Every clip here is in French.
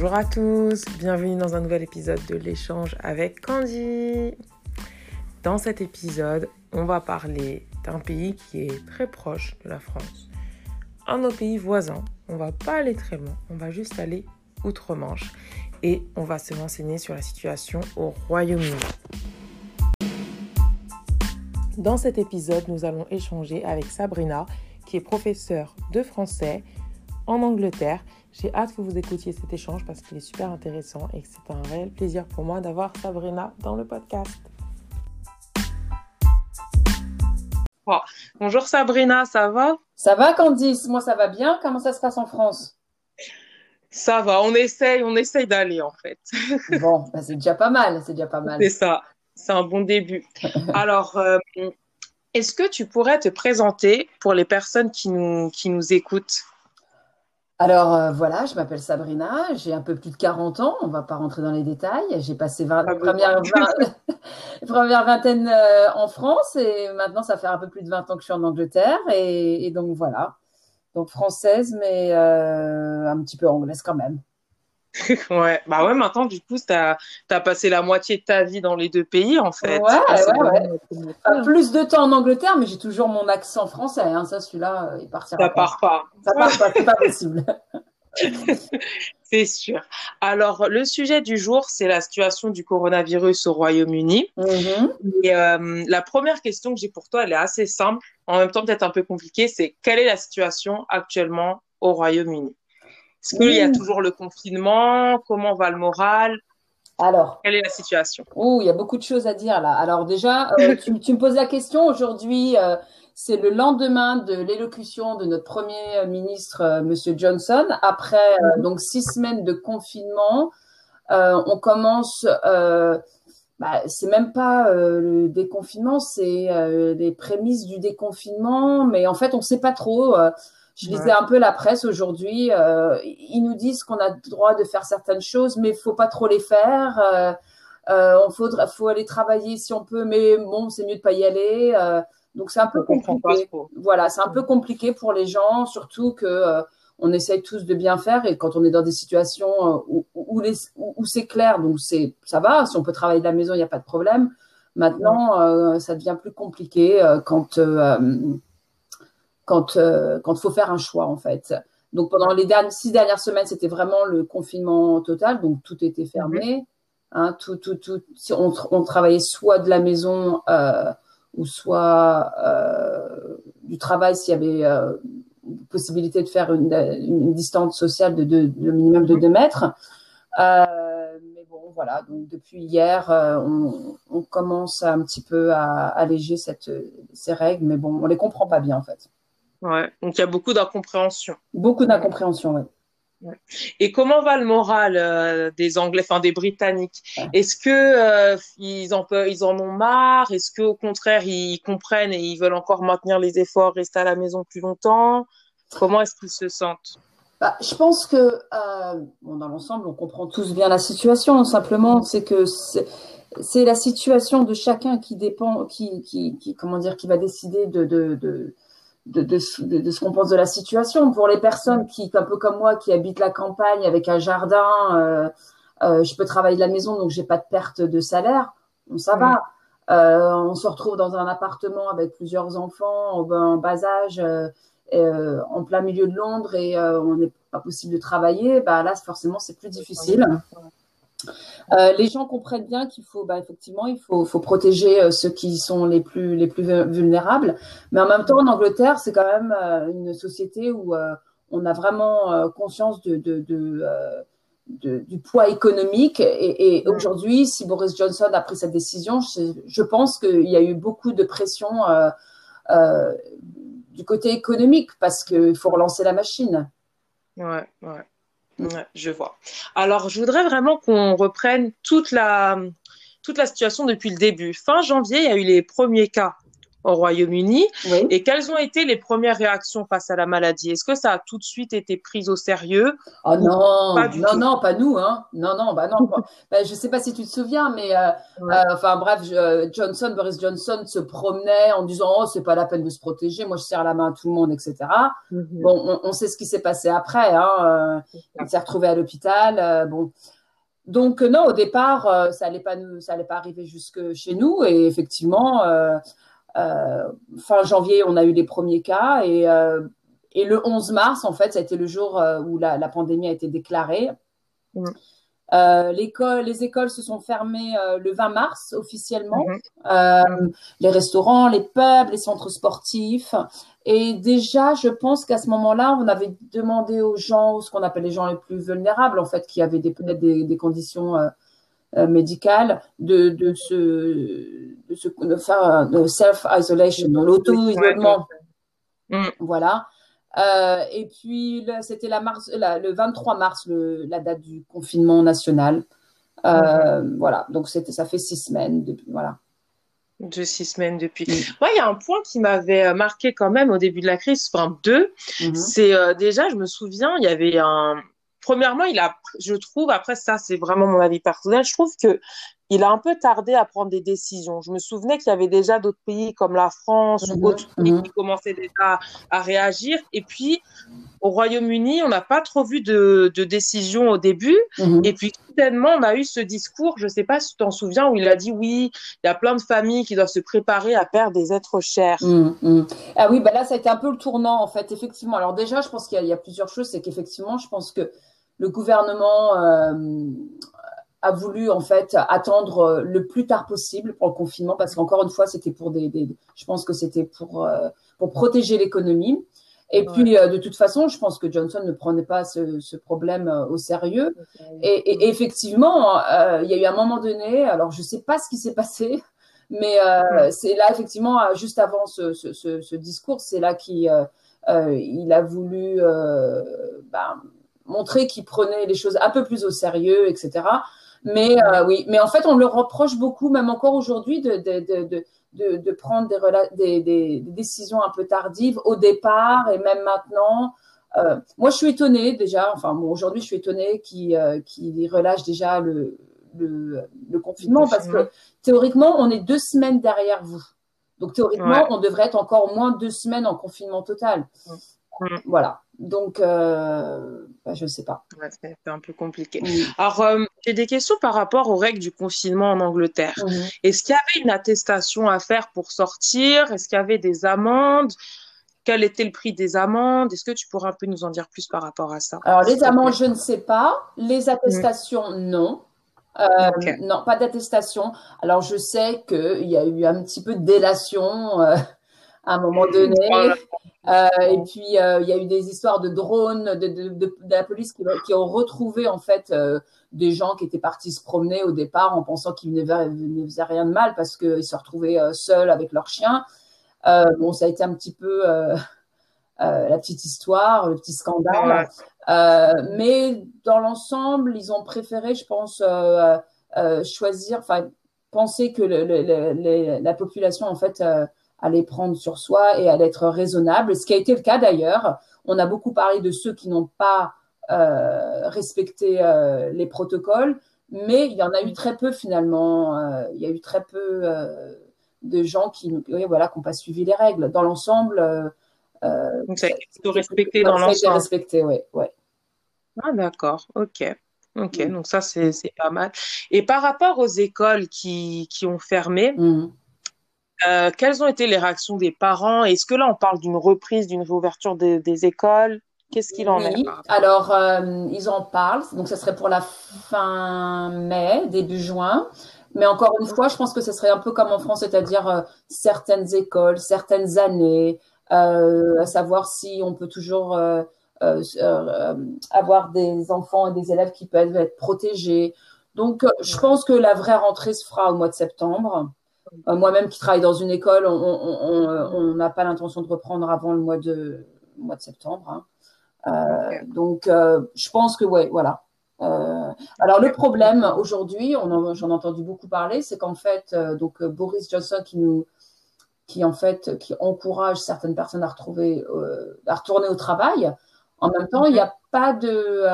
Bonjour à tous, bienvenue dans un nouvel épisode de l'échange avec Candy. Dans cet épisode, on va parler d'un pays qui est très proche de la France. Un de nos pays voisins, on va pas aller très loin, on va juste aller outre-Manche et on va se renseigner sur la situation au Royaume-Uni. Dans cet épisode, nous allons échanger avec Sabrina, qui est professeure de français en Angleterre j'ai hâte que vous écoutiez cet échange parce qu'il est super intéressant et que c'est un réel plaisir pour moi d'avoir Sabrina dans le podcast. Bonjour Sabrina, ça va? Ça va Candice, moi ça va bien. Comment ça se passe en France? Ça va, on essaye, on essaye d'aller en fait. Bon, bah, c'est déjà pas mal, c'est déjà pas mal. C'est ça, c'est un bon début. Alors, euh, est-ce que tu pourrais te présenter pour les personnes qui nous, qui nous écoutent? Alors euh, voilà, je m'appelle Sabrina, j'ai un peu plus de 40 ans, on ne va pas rentrer dans les détails. J'ai passé la première, vingtaine euh, en France et maintenant ça fait un peu plus de 20 ans que je suis en Angleterre et, donc voilà. Donc française mais euh, un petit peu anglaise quand même. ouais, bah ouais, maintenant, du coup, tu as, passé la moitié de ta vie dans les deux pays, en fait. Ouais, ouais, ouais. plus de temps en Angleterre, mais j'ai toujours mon accent français. Hein. Ça, celui-là, euh, il partira Ça part pas. Ça part pas, c'est pas possible. c'est sûr. Alors, le sujet du jour, c'est la situation du coronavirus au Royaume-Uni. Mm-hmm. Et euh, la première question que j'ai pour toi, elle est assez simple, en même temps peut-être un peu compliquée, c'est quelle est la situation actuellement au Royaume-Uni? Est-ce qu'il y a toujours le confinement? Comment va le moral? Alors, quelle est la situation? Oh, il y a beaucoup de choses à dire là. Alors déjà, euh, tu, me poses la question. Aujourd'hui, euh, c'est le lendemain de l'élocution de notre premier ministre, euh, Monsieur Johnson. Après mhm. donc six semaines de confinement, on commence. Bah, c'est même pas le déconfinement, c'est les prémices du déconfinement, mais en fait, on ne sait pas trop. Je lisais un peu la presse aujourd'hui. Euh, ils nous disent qu'on a le droit de faire certaines choses, mais il faut pas trop les faire. Euh, euh, on faudra, faut aller travailler si on peut, mais bon, c'est mieux de pas y aller. Euh, donc c'est un peu compliqué. Voilà, c'est un peu compliqué pour les gens, surtout que euh, on essaye tous de bien faire et quand on est dans des situations euh, où, où, où c'est clair, donc c'est ça va. Si on peut travailler de la maison, il n'y a pas de problème. Maintenant, ça devient plus compliqué quand quand euh, quand faut faire un choix en fait. Donc pendant les dernières, six dernières semaines, c'était vraiment le confinement total, donc tout était fermé. Hein, tout, tout, tout. On, on, travaillait soit de la maison euh, ou soit euh, du travail s'il y avait euh, possibilité de faire une, une distance sociale de, de, de minimum de 2 mètres. Euh, mais bon, voilà. Donc depuis hier, euh, on, on, commence un petit peu à alléger cette, ces règles, mais bon, on les comprend pas bien en fait. Ouais. Donc il y a beaucoup d'incompréhension. Beaucoup d'incompréhension, oui. Et comment va le moral euh, des Anglais, enfin des Britanniques? Est-ce que euh, ils en peuvent, ils en ont marre? Est-ce que au contraire ils comprennent et ils veulent encore maintenir les efforts, rester à la maison plus longtemps? Comment est-ce qu'ils se sentent? Bah, je pense que euh, bon, dans l'ensemble, on comprend tous bien la situation. Simplement, c'est que c'est la situation de chacun qui dépend, qui, qui, qui, comment dire, qui va décider de, de, de de, de, de, ce qu'on pense de la situation. Pour les personnes qui, un peu comme moi, qui habitent la campagne avec un jardin, euh, euh, je peux travailler de la maison, donc j'ai pas de perte de salaire. Bon, ça va. Euh, on se retrouve dans un appartement avec plusieurs enfants en, bas âge, en plein milieu de Londres, et on n'est pas possible de travailler. Bah là, forcément, c'est plus difficile. Euh, les gens comprennent bien qu'il faut, bah, effectivement, il faut, faut protéger euh, ceux qui sont les plus, les plus vulnérables. Mais en même temps, en Angleterre, c'est quand même euh, une société où on a vraiment conscience de, de, de, de, du poids économique. Et, et aujourd'hui, si Boris Johnson a pris cette décision, je, je pense qu'il y a eu beaucoup de pression du côté économique parce qu'il faut relancer la machine. Ouais, ouais je vois. Alors, je voudrais vraiment qu'on reprenne toute la, toute la situation depuis le début. Fin janvier, il y a eu les premiers cas au Royaume-Uni. Et quelles ont été les premières réactions face à la maladie? Est-ce que ça a tout de suite été pris au sérieux? Oh non, non, non, pas nous, hein. Non, non, bah non. bah, je sais pas si tu te souviens, mais euh, euh, enfin bref, Johnson, Boris Johnson se promenait en disant oh c'est pas la peine de se protéger, moi je serre la main à tout le monde, etc. Mhm. Bon, on, sait ce qui s'est passé après. Hein. il s'est retrouvé à l'hôpital. bon. Donc non, au départ, ça allait pas nous, ça allait pas arriver jusque chez nous et effectivement, euh, fin janvier, on a eu les premiers cas et, euh, et le 11 mars, en fait, ça a été le jour euh, où la, pandémie a été déclarée. l'école, les écoles se sont fermées le 20 mars officiellement. Mhm. les restaurants, les pubs, les centres sportifs. Et déjà, je pense qu'à ce moment-là, on avait demandé aux gens, ce qu'on appelle les gens les plus vulnérables, en fait, qui avaient peut-être des, des, conditions euh, médicale de, de, se, de, se, de faire de self-isolation, l'auto-isolement. Mm. Voilà. Euh, et puis, c'était la mars, le 23 mars, le, la date du confinement national. Euh, mm-hmm. Voilà. Donc, ça fait six semaines depuis. Voilà. De six semaines depuis. Mm. Moi, il y a un point qui m'avait marqué quand même au début de la crise, enfin deux. Mm-hmm. C'est déjà, je me souviens, il y avait un, premièrement, il a, je trouve, après ça, c'est vraiment mon avis personnel, je trouve que il a un peu tardé à prendre des décisions. Je me souvenais qu'il y avait déjà d'autres pays comme la France ou mhm, d'autres pays mhm. qui commençaient déjà à réagir. Et puis, au Royaume-Uni, on n'a pas trop vu de, de décision au début. Mhm. Et puis, soudainement, on a eu ce discours, je ne sais pas si tu t'en souviens, où il a dit oui, il y a plein de familles qui doivent se préparer à perdre des êtres chers. Ah oui, bah là, ça a été un peu le tournant, en fait, effectivement. Alors déjà, je pense qu'il y, y, a plusieurs choses. C'est qu'effectivement, je pense que le gouvernement euh, a voulu en fait attendre le plus tard possible pour le confinement parce qu'encore une fois c'était pour des, je pense que c'était pour euh, pour protéger l'économie. Et puis euh, de toute façon je pense que Johnson ne prenait pas ce, ce problème au sérieux. Et, et, effectivement il y a eu un moment donné alors je sais pas ce qui s'est passé mais c'est là effectivement juste avant ce, ce, ce, discours c'est là qu'il il a voulu ben, montrer qu'il prenait les choses un peu plus au sérieux, etc. Mais euh, oui, mais en fait, on le reproche beaucoup, même encore aujourd'hui, de, de, de, de, de prendre des, des, des, décisions un peu tardives au départ et même maintenant. Euh, moi, je suis étonnée déjà. Enfin, bon, aujourd'hui, je suis étonnée qu'il euh, relâche déjà le, le, le confinement parce que théoriquement, on est deux semaines derrière vous. Donc théoriquement, on devrait être encore moins deux semaines en confinement total. Voilà. Donc, euh, bah, je ne sais pas. c'est un peu compliqué. Alors, euh, j'ai des questions par rapport aux règles du confinement en Angleterre. Mhm. Est-ce qu'il y avait une attestation à faire pour sortir? Est-ce qu'il y avait des amendes? Quel était le prix des amendes? Est-ce que tu pourrais un peu nous en dire plus par rapport à ça? Alors, les amendes, je ne sais pas. Les attestations, non. Euh, non, pas d'attestation. Alors, je sais qu'il y a eu un petit peu de délation à un moment donné. Euh, et puis, euh, il y a eu des histoires de drones, de, de, de, la police qui, qui, ont retrouvé en fait euh, des gens qui étaient partis se promener au départ en pensant qu'ils ne, faisaient rien de mal parce qu'ils se retrouvaient seuls avec leurs chiens. bon, ça a été un petit peu la petite histoire, le petit scandale. mais dans l'ensemble, ils ont préféré, je pense, choisir, enfin, penser que le, le, la population en fait à les prendre sur soi et à être raisonnable, ce qui a été le cas d'ailleurs. On a beaucoup parlé de ceux qui n'ont pas euh, respecté euh, les protocoles, mais il y en a eu très peu finalement. Euh, il y a eu très peu de gens qui oui, voilà, qui n'ont pas suivi les règles. Dans l'ensemble, donc ça a été respecté dans l'ensemble. Ça a été respecté, oui. Ouais. Ah d'accord, ok. Ok, mm. donc ça c'est pas mal. Et par rapport aux écoles qui, qui ont fermé, mm. Euh, quelles ont été les réactions des parents? Est-ce que là, on parle d'une reprise, d'une réouverture des écoles? Qu'est-ce qu'il en est? Alors, euh, ils en parlent. Donc, ce serait pour la fin mai, début juin. Mais encore une fois, je pense que ce serait un peu comme en France, c'est-à-dire euh, certaines écoles, certaines années, à savoir si on peut toujours avoir des enfants et des élèves qui peuvent être protégés. Donc, je pense que la vraie rentrée se fera au mois de septembre. Euh, moi-même qui travaille dans une école, on n'a pas l'intention de reprendre avant le mois de, mois de septembre. Hein. Euh, donc, euh, je pense que ouais, voilà. alors le problème aujourd'hui, j'en ai entendu beaucoup parler, c'est qu'en fait, donc Boris Johnson qui nous qui en fait qui encourage certaines personnes à retrouver à retourner au travail. En même temps, il n'y a pas de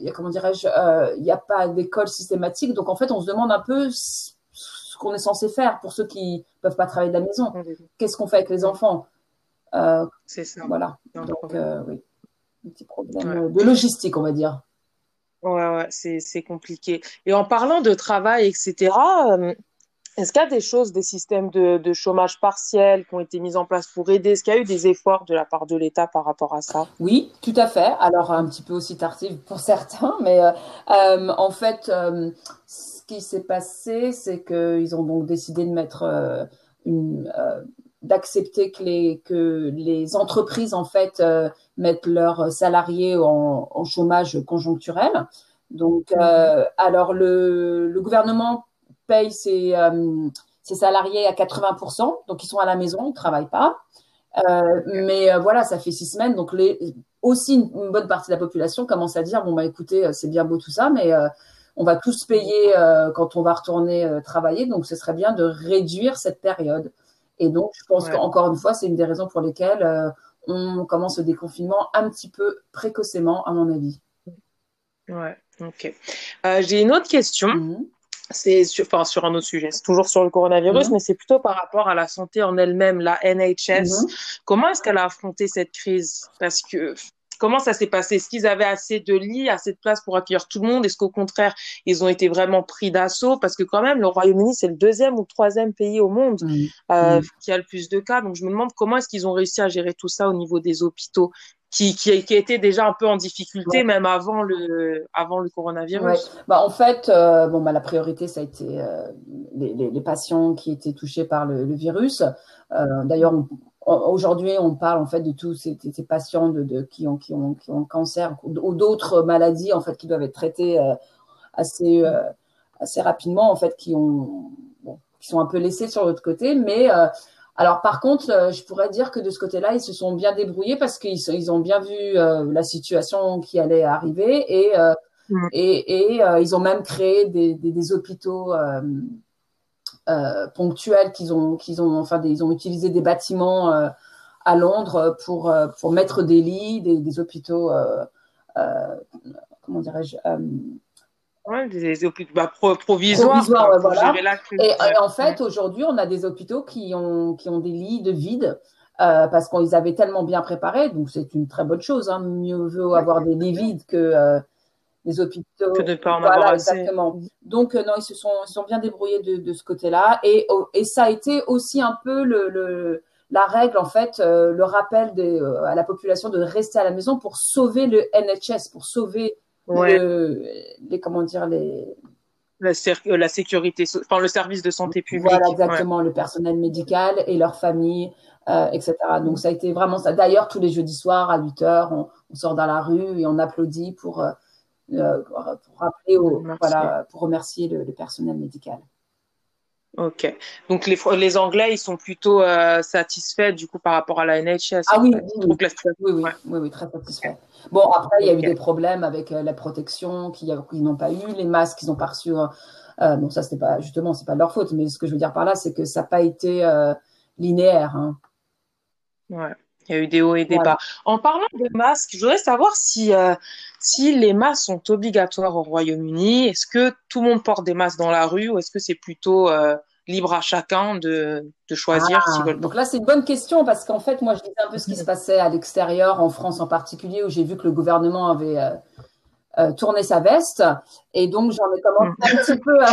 il y a, comment dirais-je, il n'y a pas d'école systématique. Donc, en fait, on se demande un peu ce qu'on est censé faire pour ceux qui ne peuvent pas travailler de la maison. Qu'est-ce qu'on fait avec les enfants? C'est ça. Voilà. Donc, oui, un petit problème de logistique, on va dire. Ouais, ouais, c'est compliqué. Et en parlant de travail, etc., euh, est-ce qu'il y a des choses, des systèmes de, de, chômage partiel qui ont été mis en place pour aider? Est-ce qu'il y a eu des efforts de la part de l'État par rapport à ça? Oui, tout à fait. Alors, un petit peu aussi tardif pour certains, mais euh, euh en fait, euh, ce qui s'est passé, c'est qu'ils ont donc décidé de mettre une d'accepter que les que les entreprises en fait euh, mettent leurs salariés en, en chômage conjoncturel. Donc, mhm. euh, alors le, le, gouvernement paye ses, euh, ses salariés à 80%, donc ils sont à la maison, ils travaillent pas. Euh, mais voilà, ça fait six semaines, donc les, aussi une, bonne partie de la population commence à dire bon bah écoutez, c'est bien beau tout ça, mais on va tous payer quand on va retourner travailler, donc ce serait bien de réduire cette période. Et donc, je pense qu'encore une fois, c'est une des raisons pour lesquelles euh, on commence le déconfinement un petit peu précocement, à mon avis. Ouais, ok. Euh, j'ai une autre question. Mhm. C'est sur, enfin, sur un autre sujet. C'est toujours sur le coronavirus, mhm. mais c'est plutôt par rapport à la santé en elle-même, la NHS. Mhm. Comment est-ce qu'elle a affronté cette crise? Parce que Comment ça s'est passé? Est-ce qu'ils avaient assez de lits, assez de place pour accueillir tout le monde? Est-ce qu'au contraire, ils ont été vraiment pris d'assaut? Parce que quand même, le Royaume-Uni, c'est le deuxième ou le troisième pays au monde euh, qui a le plus de cas. Donc je me demande comment est-ce qu'ils ont réussi à gérer tout ça au niveau des hôpitaux? Qui, qui, qui étaient déjà un peu en difficulté même avant le, avant le coronavirus. Bah, en fait, euh, bon, bah, la priorité, ça a été euh, les, les, les, patients qui étaient touchés par le, le virus. Euh, D'ailleurs, Aujourd'hui, on parle en fait de tous ces, ces patients de, de, qui, ont, qui, ont, qui ont cancer ou d'autres maladies en fait qui doivent être traitées assez, assez rapidement en fait, qui, ont, bon, qui sont un peu laissés sur l'autre côté. Mais alors par contre, je pourrais dire que de ce côté-là, ils se sont bien débrouillés parce qu'ils ils ont bien vu la situation qui allait arriver et, mmh. et, et ils ont même créé des, des, des hôpitaux euh, ponctuels qu'ils ont, qu'ils ont, enfin, ils ont utilisé des bâtiments euh, à Londres pour euh, pour mettre des lits, des, des hôpitaux, comment dirais-je. Ouais, des hôpitaux bah, provisoires. provisoires voilà. et, en fait, aujourd'hui, on a des hôpitaux qui ont, qui ont des lits de vide euh, parce qu'ils avaient tellement bien préparé. Donc, c'est une très bonne chose. Hein. Mieux vaut avoir des lits vides que euh, les hôpitaux. Que de pas en voilà, exactement. Donc euh, non, ils se sont, ils sont bien débrouillés de, de ce côté-là, et, oh, et ça a été aussi un peu le, le la règle en fait, euh, le rappel de, euh, à la population de rester à la maison pour sauver le NHS, pour sauver ouais. le, les comment dire les la, la, sécurité, enfin le service de santé publique. Voilà, exactement, ouais. le personnel médical et leurs familles, euh, etc. Donc ça a été vraiment ça. D'ailleurs, tous les jeudis soirs à 8 heures, on, on, sort dans la rue et on applaudit pour euh, pour rappeler, au, voilà, pour remercier le, le, personnel médical. Ok. Donc les, les Anglais, ils sont plutôt euh, satisfaits du coup par rapport à la NHS. Ah oui, oui, oui. Oui, oui, oui, oui, très satisfaits. Bon, après, il y a eu des problèmes avec euh, la protection qu'ils qu n'ont pas eu, les masques qu'ils n'ont pas reçus. Euh, bon, ça, c'était pas justement, c'est pas leur faute, mais ce que je veux dire par là, c'est que ça n'a pas été euh, linéaire. Hein. Ouais. Il y a eu des hauts et des voilà. bas. En parlant de masques, je voudrais savoir si, euh, si les masques sont obligatoires au Royaume-Uni. Est-ce que tout le monde porte des masques dans la rue ou est-ce que c'est plutôt euh, libre à chacun de, de choisir ah, veulent... Donc là, c'est une bonne question parce qu'en fait, moi, je disais un peu ce qui se passait à l'extérieur, en France en particulier, où j'ai vu que le gouvernement avait euh, euh, tourner sa veste. Et donc, j'en ai commencé un petit peu à,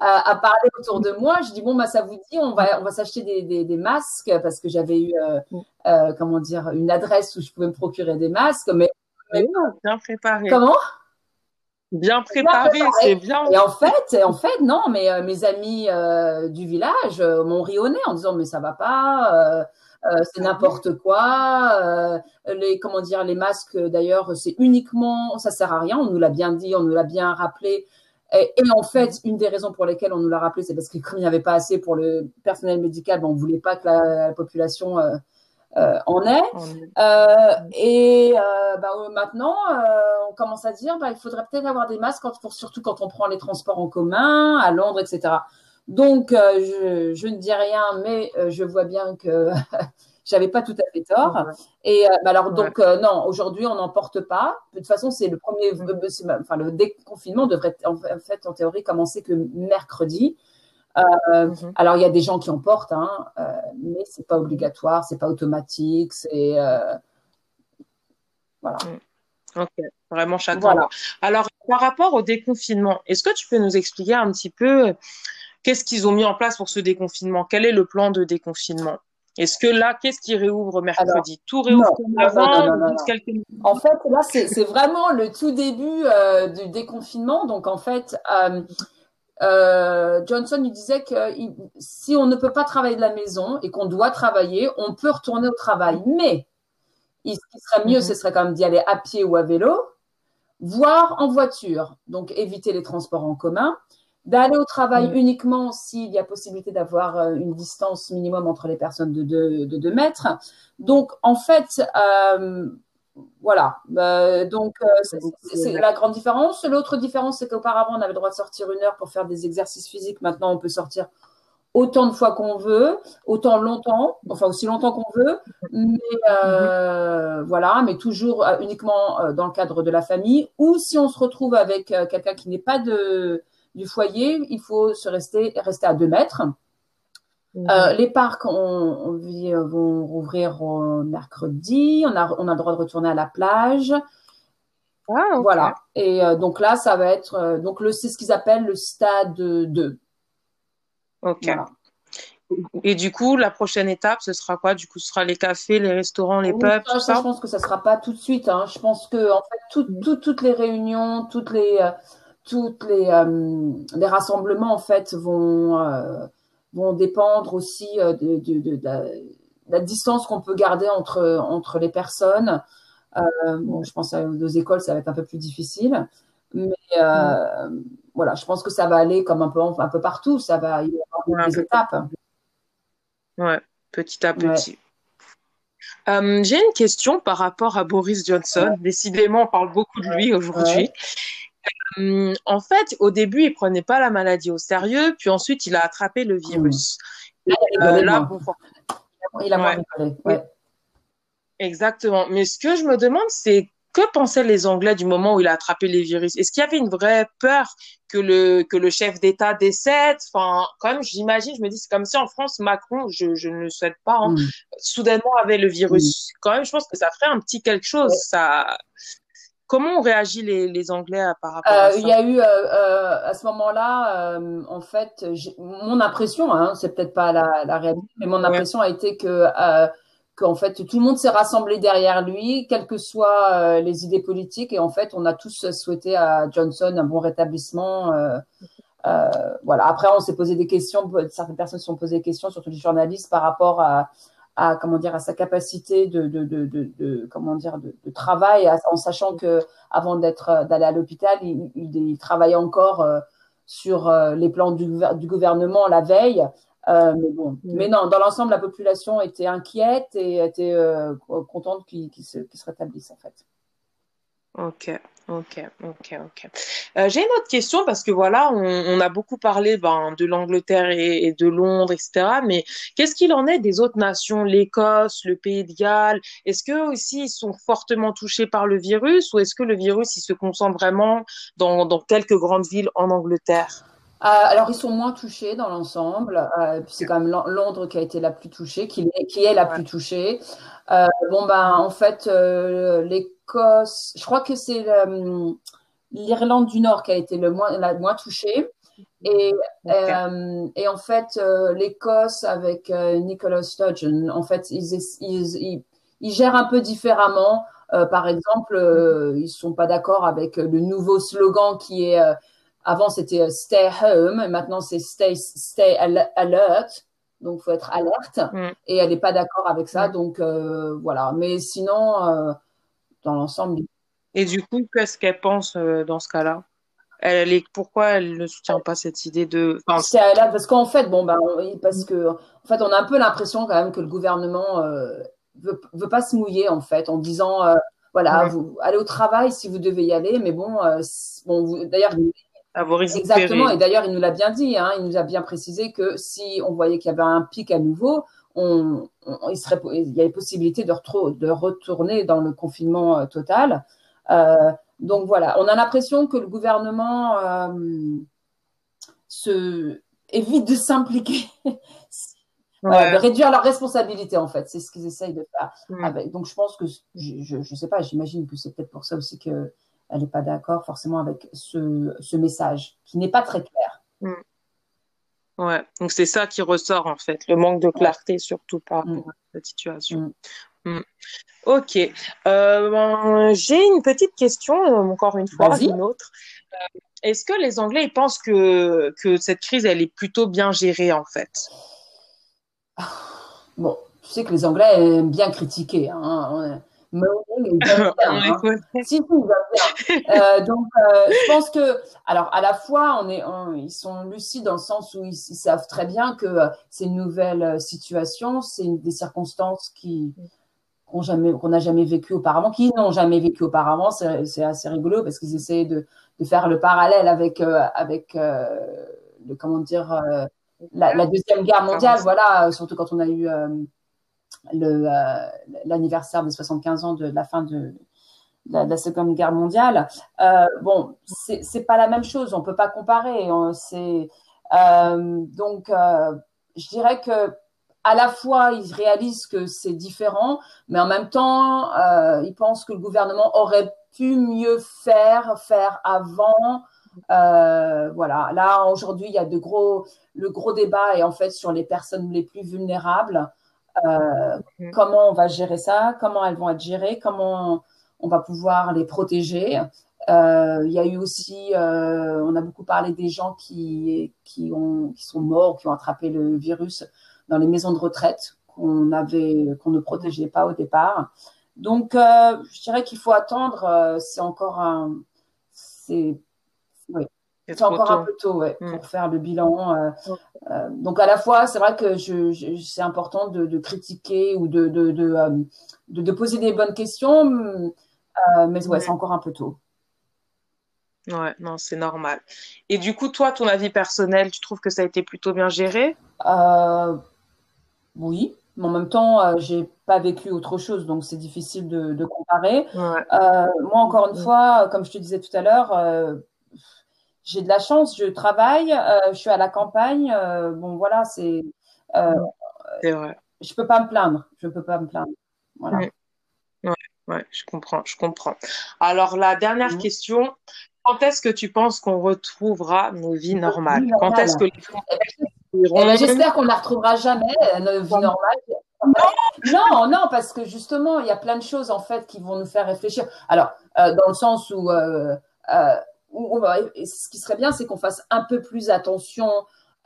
à, à, parler autour de moi. Je dis, bon, bah, ça vous dit, on va, on va s'acheter des, des, des, masques parce que j'avais eu, euh, euh, comment dire, une adresse où je pouvais me procurer des masques. Mais, mais bien préparé. Comment? Bien préparé, c'est bien. Et en fait, en fait, non, mais euh, mes amis euh, du village euh, m'ont ri au nez en disant mais ça va pas, euh, c'est n'importe quoi. Les comment dire, les masques d'ailleurs, c'est uniquement, ça sert à rien. On nous l'a bien dit, on nous l'a bien rappelé. Et, et, en fait, une des raisons pour lesquelles on nous l'a rappelé, c'est parce que comme il n'y avait pas assez pour le personnel médical, ben, on voulait pas que la, la population euh, euh, en ait. Euh, et bah, maintenant, on commence à dire, bah, il faudrait peut-être avoir des masques, quand, surtout quand on prend les transports en commun, à Londres, etc. Donc, je, je, ne dis rien, mais je vois bien que j'avais pas tout à fait tort. Et bah, alors, donc, non, aujourd'hui, on n'en porte pas. De toute façon, c'est le premier, enfin, le déconfinement devrait en fait, en théorie, commencer que mercredi. Euh, mhm. Alors, il y a des gens qui en portent, hein, euh, mais c'est pas obligatoire, c'est pas automatique, c'est euh, voilà. Mm. Ok, vraiment chacun. Voilà. Alors, par rapport au déconfinement, est-ce que tu peux nous expliquer un petit peu qu'est-ce qu'ils ont mis en place pour ce déconfinement? Quel est le plan de déconfinement? Est-ce que là, qu'est-ce qui réouvre mercredi? Tout réouvre comme avant En fait, là, c'est vraiment le tout début du déconfinement. Donc, en fait, euh, Johnson lui disait que si on ne peut pas travailler de la maison et qu'on doit travailler, on peut retourner au travail. Mais ce qui serait mieux, mhm. ce serait quand même d'y aller à pied ou à vélo, voire en voiture. Donc éviter les transports en commun. D'aller au travail mhm. uniquement s'il y a possibilité d'avoir euh, une distance minimum entre les personnes de 2 de, mètres. Donc en fait, euh, voilà. Euh, donc, euh, c'est la grande différence. L'autre différence, c'est qu'auparavant, on avait le droit de sortir une heure pour faire des exercices physiques. Maintenant, on peut sortir autant de fois qu'on veut, autant longtemps, enfin aussi longtemps qu'on veut, mais euh, voilà, mais toujours uniquement dans le cadre de la famille. Ou si on se retrouve avec quelqu'un qui n'est pas de, du foyer, il faut se rester, rester à deux mètres. Euh, les parcs on, euh, vont rouvrir mercredi. On a, on a le droit de retourner à la plage. Ah, Voilà. Et euh, donc là, ça va être. donc, c'est ce qu'ils appellent le stade 2. Ok. Et du coup, la prochaine étape, ce sera quoi? Du coup, ce sera les cafés, les restaurants, les pubs, tout ça, Je pense que ça sera pas tout de suite. Hein. Je pense que en fait, toutes les réunions, toutes les, toutes les, les rassemblements en fait vont vont dépendre aussi euh, de, de, la, distance qu'on peut garder entre, entre les personnes. Euh, bon, je pense aux écoles, ça va être un peu plus difficile. Mais euh, voilà, je pense que ça va aller comme un peu, un peu partout. Ça va, il y avoir des étapes. Ouais, petit à petit. J'ai une question par rapport à Boris Johnson. Décidément, on parle beaucoup de lui aujourd'hui. Euh, en fait, au début, il prenait pas la maladie au sérieux, puis ensuite, il a attrapé le virus. il a Exactement. Mais ce que je me demande, c'est que pensaient les Anglais du moment où il a attrapé les virus? Est-ce qu'il y avait une vraie peur que le que le chef d'État décède? Enfin, même, j'imagine, je me dis, c'est comme si en France, Macron, je, je ne le souhaite pas, hein, mm. soudainement avait le virus. Quand même, je pense que ça ferait un petit quelque chose. Ça, Comment ont réagi les, les Anglais par rapport à ça Il y a eu euh, euh, à ce moment-là, euh, en fait, mon impression, hein, c'est peut-être pas la, la, réalité, mais mon impression a été que qu'en fait tout le monde s'est rassemblé derrière lui, quelles que soient les idées politiques, et en fait, on a tous souhaité à Johnson un bon rétablissement. voilà. Après, on s'est posé des questions, certaines personnes se sont posées des questions, surtout les journalistes, par rapport à à comment dire à sa capacité de, de, de, de, comment dire de, travail en sachant que avant d'être d'aller à l'hôpital il, il, travaillait encore euh, sur euh, les plans du, du gouvernement la veille. Euh, mais bon. Mm. mais non dans l'ensemble la population était inquiète et était contente qu'il se, qu se rétablisse en fait ok Ok, ok, ok. Euh, j'ai une autre question parce que voilà, on, a beaucoup parlé ben, de l'Angleterre et, de Londres, etc. Mais qu'est-ce qu'il en est des autres nations, l'Écosse, le Pays de Galles? Est-ce qu'eux aussi ils sont fortement touchés par le virus ou est-ce que le virus il se concentre vraiment dans, dans quelques grandes villes en Angleterre? Euh, alors, ils sont moins touchés dans l'ensemble. Euh, c'est quand même Londres qui a été la plus touchée, qui est, qui est la plus touchée. Euh, bon, ben, en fait, euh, l'Écosse, je crois que c'est euh, l'Irlande du Nord qui a été le moins, la moins touchée. Et, euh, et en fait, l'Écosse avec Nicola Sturgeon, en fait, ils, ils, ils, ils, gèrent un peu différemment. par exemple, ils sont pas d'accord avec le nouveau slogan qui est avant, c'était euh, stay home, et maintenant c'est stay, stay alert. Donc, faut être alerte. Mm. Et elle n'est pas d'accord avec ça. Mm. Donc, euh, voilà. Mais sinon, euh, dans l'ensemble. Et du coup, qu'est-ce qu'elle pense dans ce cas-là? Elle est, pourquoi elle ne soutient pas cette idée de. Enfin, c'est alerte parce qu'en fait, bon, ben, parce que, en fait, on a un peu l'impression quand même que le gouvernement veut, veut pas se mouiller, en fait, en disant, voilà, vous allez au travail si vous devez y aller, mais bon, bon d'ailleurs, Exactement, et d'ailleurs, il nous l'a bien dit, hein, il nous a bien précisé que si on voyait qu'il y avait un pic à nouveau, on, il, serait, il y a possibilité de, de retourner dans le confinement euh, total. Euh, donc voilà, on a l'impression que le gouvernement euh, se évite de s'impliquer, de réduire leurs responsabilités en fait. C'est ce qu'ils essayent de faire. Avec, donc je pense que, je ne sais pas, j'imagine que c'est peut-être pour ça aussi que elle n'est pas d'accord forcément avec ce, ce, message qui n'est pas très clair. Mm. Ouais, donc c'est ça qui ressort en fait, le manque de clarté surtout par mm. cette situation. Mm. Ok, euh, ben, j'ai une petite question, euh, encore une fois, une autre. Euh, est-ce que les Anglais ils pensent que, que cette crise elle est plutôt bien gérée en fait? Bon, tu sais que les Anglais aiment bien critiquer. Hein. Mais hein. si, euh, donc, euh, je pense que, alors, à la fois, on est, ils sont lucides dans le sens où ils, savent très bien que euh, c'est une nouvelle situation, c'est des circonstances qui qu'on jamais qu'on n'a jamais vécu auparavant, qui n'ont jamais vécu auparavant. C'est assez rigolo parce qu'ils essaient de, de, faire le parallèle avec avec le comment dire la, la, deuxième guerre mondiale. Voilà, surtout quand on a eu euh, l'anniversaire des 75 ans de, la fin de, la, Seconde Guerre mondiale. Euh, bon, c'est pas la même chose, on peut pas comparer. C'est euh, donc, je dirais que à la fois ils réalisent que c'est différent, mais en même temps, ils pensent que le gouvernement aurait pu mieux faire, faire avant. voilà. Là aujourd'hui, il y a de gros, le gros débat est en fait sur les personnes les plus vulnérables. Euh. Comment on va gérer ça? Comment elles vont être gérées? Comment on va pouvoir les protéger? Euh, Il y a eu aussi, euh, on a beaucoup parlé des gens qui, qui, ont, qui sont morts, qui ont attrapé le virus dans les maisons de retraite qu'on avait, qu'on ne protégeait pas au départ. Donc, je dirais qu'il faut attendre. c'est encore un, c'est, oui, c'est encore un peu tôt ouais, mm. pour faire le bilan. Euh, euh, donc à la fois, c'est vrai que je, je, c'est important de, de, critiquer ou de, de, de, euh, de, poser des bonnes questions, euh, mais ouais, c'est encore un peu tôt. Ouais, non, c'est normal. Et du coup, toi, ton avis personnel, tu trouves que ça a été plutôt bien géré? Oui, mais en même temps, j'ai pas vécu autre chose, donc c'est difficile de, comparer. moi, encore une mm. fois, comme je te disais tout à l'heure, j'ai de la chance, je travaille, euh, je suis à la campagne. Euh, bon, voilà, c'est. Euh, c'est vrai. Je peux pas me plaindre. Je peux pas me plaindre. Voilà. Ouais, ouais, je comprends, je comprends. Alors la dernière mmh. question. Quand est-ce que tu penses qu'on retrouvera nos vies normales? Quand est-ce que les eh ben, J'espère qu'on ne la retrouvera jamais, nos vies normales. Non, non, parce que justement, il y a plein de choses en fait qui vont nous faire réfléchir. Alors, dans le sens où ce qui serait bien, c'est qu'on fasse un peu plus attention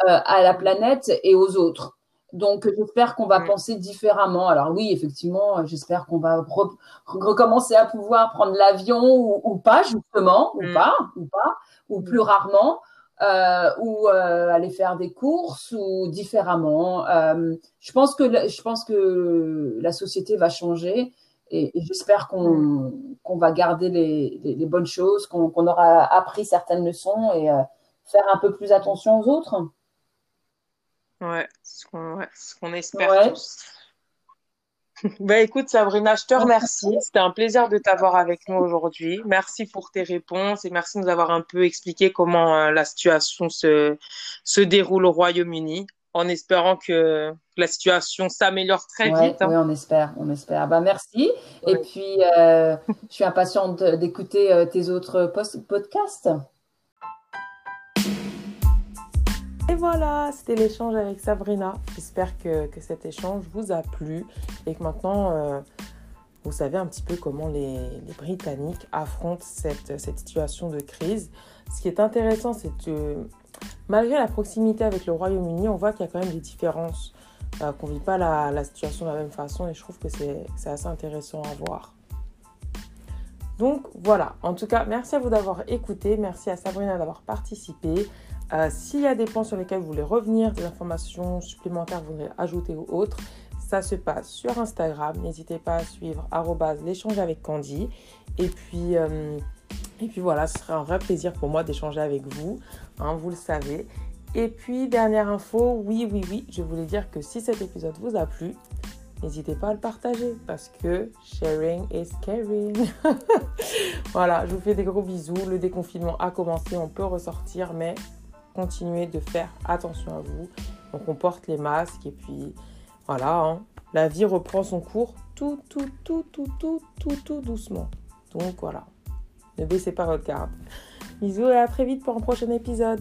euh, à la planète et aux autres. Donc, j'espère qu'on va mm. penser différemment. Alors oui, effectivement, j'espère qu'on va recommencer à pouvoir prendre l'avion ou, pas, justement, ou mm. pas, ou pas, ou mm. plus rarement, euh, ou euh, aller faire des courses ou différemment. je pense que je pense que la société va changer et, j'espère qu'on va garder les, les, bonnes choses, qu'on aura appris certaines leçons et euh, faire un peu plus attention aux autres. Ouais, ce qu'on espère tous. Bah écoute Sabrina, je te remercie. C'était un plaisir de t'avoir avec nous aujourd'hui. Merci pour tes réponses et merci de nous avoir un peu expliqué comment euh, la situation se, se déroule au Royaume-Uni en espérant que la situation s'améliore très vite. Hein. Oui, on espère, on espère. Bah, merci. Et puis, euh, je suis impatiente d'écouter euh, tes autres podcasts. Et voilà, c'était l'échange avec Sabrina. J'espère que, que, cet échange vous a plu et que maintenant, euh, vous savez un petit peu comment les, les Britanniques affrontent cette, cette, situation de crise. Ce qui est intéressant, c'est que malgré la proximité avec le Royaume-Uni, on voit qu'il y a quand même des différences, euh, qu'on ne vit pas la, situation de la même façon et je trouve que c'est assez intéressant à voir. Donc voilà, en tout cas, merci à vous d'avoir écouté, merci à Sabrina d'avoir participé. Euh, s'il y a des points sur lesquels vous voulez revenir, des informations supplémentaires que vous voulez ajouter ou autres, ça se passe sur Instagram. N'hésitez pas à suivre l'échange avec Candy. Et puis, euh, Et puis voilà, ce serait un vrai plaisir pour moi d'échanger avec vous, hein, vous le savez. Et puis, dernière info, oui, oui, oui, je voulais dire que si cet épisode vous a plu, n'hésitez pas à le partager parce que sharing is caring. voilà, je vous fais des gros bisous. Le déconfinement a commencé, on peut ressortir, mais continuez de faire attention à vous. Donc, on porte les masques et puis voilà, hein, la vie reprend son cours tout, tout, tout, tout, tout, tout, tout doucement. Donc voilà, ne baissez pas votre garde. Bisous et à très vite pour un prochain épisode.